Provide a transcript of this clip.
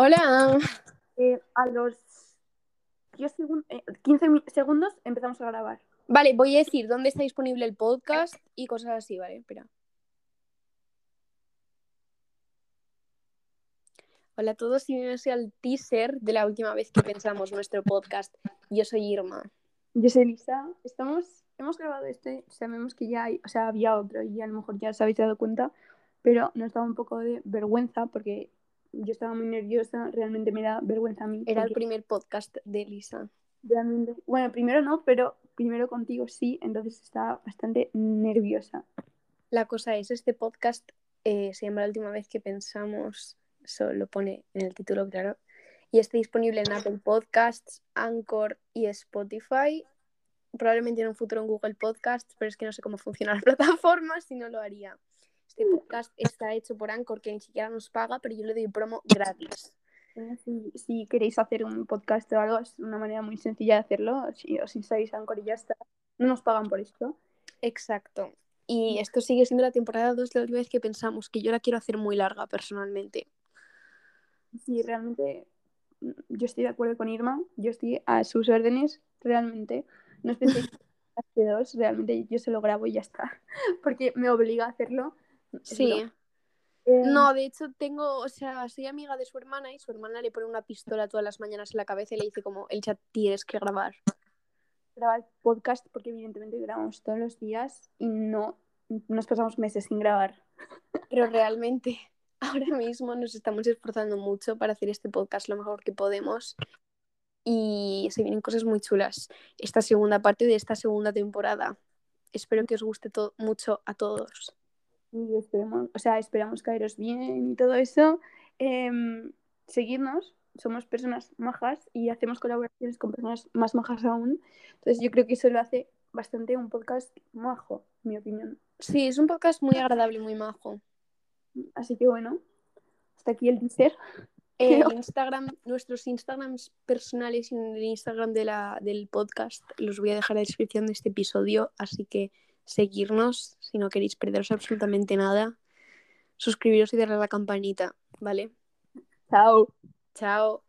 Hola. Eh, a los 10 segun- eh, 15 mi- segundos empezamos a grabar. Vale, voy a decir dónde está disponible el podcast y cosas así, ¿vale? Espera. Hola a todos y bienvenidos al teaser de la última vez que pensamos nuestro podcast. Yo soy Irma. Yo soy Lisa. Estamos, hemos grabado este, sabemos que ya hay, o sea, había otro y a lo mejor ya os habéis dado cuenta, pero nos daba un poco de vergüenza porque yo estaba muy nerviosa, realmente me da vergüenza a mí. Era el primer podcast de Lisa. realmente, bueno, primero no, pero primero contigo sí, entonces estaba bastante nerviosa. La cosa es, este podcast eh, se llama La última vez que pensamos, eso lo pone en el título, claro, y está disponible en Apple Podcasts, Anchor y Spotify. Probablemente en un futuro en Google Podcasts, pero es que no sé cómo funcionan las plataformas, si no lo haría. Este podcast está hecho por Anchor, que ni siquiera nos paga, pero yo le doy promo gratis. Eh, Si, si queréis hacer un podcast o algo, es una manera muy sencilla de hacerlo. Si os instáis a Anchor y ya está. No nos pagan por esto. Exacto. Y esto sigue siendo la temporada 2 de la última vez que pensamos, que yo la quiero hacer muy larga personalmente. Sí, realmente mm, yo estoy de acuerdo con Irma, yo estoy a sus órdenes, realmente. No os penséis que hace dos, realmente yo se lo grabo y ya está, porque me obliga a hacerlo. Sí. Eh, No, de hecho tengo, o sea, soy amiga de su hermana y su hermana le pone una pistola todas las mañanas en la cabeza y le dice como, el chat tienes que grabar. grabar podcast porque evidentemente grabamos todos los días y no nos pasamos meses sin grabar. Pero realmente ahora mismo nos estamos esforzando mucho para hacer este podcast lo mejor que podemos y se vienen cosas muy chulas. Esta segunda parte de esta segunda temporada. Espero que os guste mucho a todos. Y esperemos, o sea, esperamos caeros bien y todo eso. Seguirnos, somos personas majas y hacemos colaboraciones con personas más majas aún. Entonces yo creo que eso lo hace bastante un podcast majo, en mi opinión. Sí, es un podcast muy agradable muy majo. Así que bueno, hasta aquí el teaser. El Instagram, nuestros Instagrams personales y el Instagram de la, del podcast los voy a dejar en la descripción de este episodio, así que seguirnos si no queréis perderos absolutamente nada. Suscribiros y darle a la campanita, ¿vale? Chao. Chao.